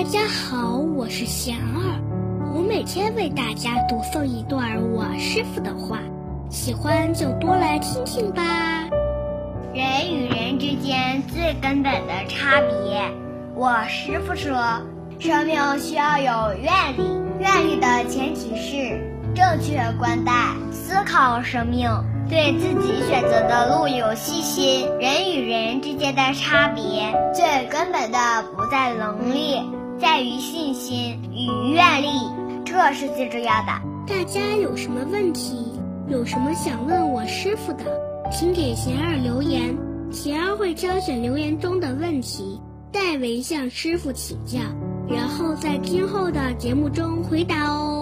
大家好，我是贤儿，我每天为大家读诵一段我师傅的话，喜欢就多来听听吧。人与人之间最根本的差别，我师傅说，生命需要有愿力，愿力的前提是正确观待、思考生命，对自己选择的路有信心。人与人之间的差别，最根本的不在能力，于信心与愿力，这是最重要的。大家有什么问题，有什么想问我师傅的，请给贤儿留言，贤儿会挑选留言中的问题，代为向师傅请教，然后在今后的节目中回答哦。